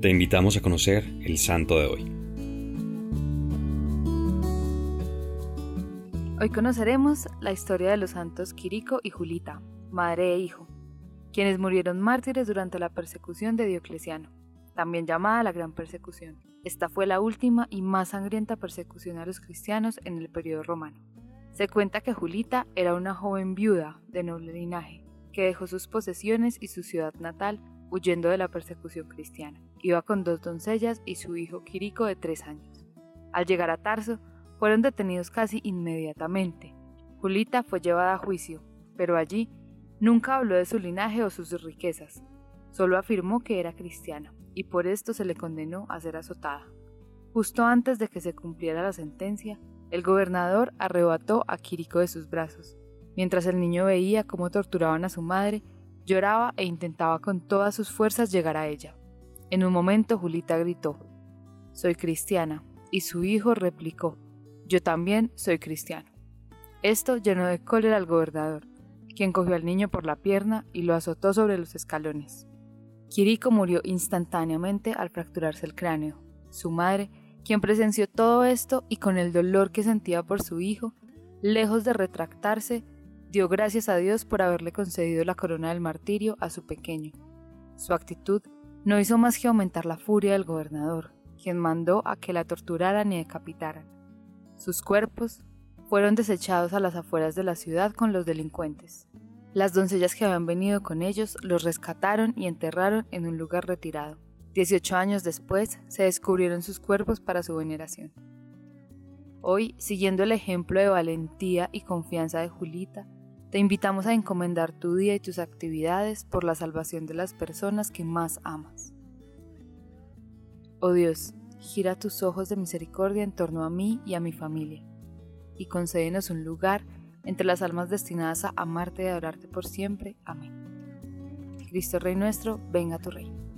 Te invitamos a conocer el santo de hoy. Hoy conoceremos la historia de los santos Quirico y Julita, madre e hijo, quienes murieron mártires durante la persecución de Diocleciano, también llamada la Gran Persecución. Esta fue la última y más sangrienta persecución a los cristianos en el periodo romano. Se cuenta que Julita era una joven viuda de noble linaje, que dejó sus posesiones y su ciudad natal huyendo de la persecución cristiana. Iba con dos doncellas y su hijo Quirico de tres años. Al llegar a Tarso, fueron detenidos casi inmediatamente. Julita fue llevada a juicio, pero allí nunca habló de su linaje o sus riquezas, solo afirmó que era cristiana, y por esto se le condenó a ser azotada. Justo antes de que se cumpliera la sentencia, el gobernador arrebató a Quirico de sus brazos. Mientras el niño veía cómo torturaban a su madre, Lloraba e intentaba con todas sus fuerzas llegar a ella. En un momento Julita gritó, Soy cristiana, y su hijo replicó, Yo también soy cristiano. Esto llenó de cólera al gobernador, quien cogió al niño por la pierna y lo azotó sobre los escalones. Quirico murió instantáneamente al fracturarse el cráneo. Su madre, quien presenció todo esto y con el dolor que sentía por su hijo, lejos de retractarse, dio gracias a Dios por haberle concedido la corona del martirio a su pequeño. Su actitud no hizo más que aumentar la furia del gobernador, quien mandó a que la torturaran y decapitaran. Sus cuerpos fueron desechados a las afueras de la ciudad con los delincuentes. Las doncellas que habían venido con ellos los rescataron y enterraron en un lugar retirado. Dieciocho años después se descubrieron sus cuerpos para su veneración. Hoy, siguiendo el ejemplo de valentía y confianza de Julita, te invitamos a encomendar tu día y tus actividades por la salvación de las personas que más amas. Oh Dios, gira tus ojos de misericordia en torno a mí y a mi familia, y concédenos un lugar entre las almas destinadas a amarte y adorarte por siempre. Amén. Cristo Rey nuestro, venga tu reino.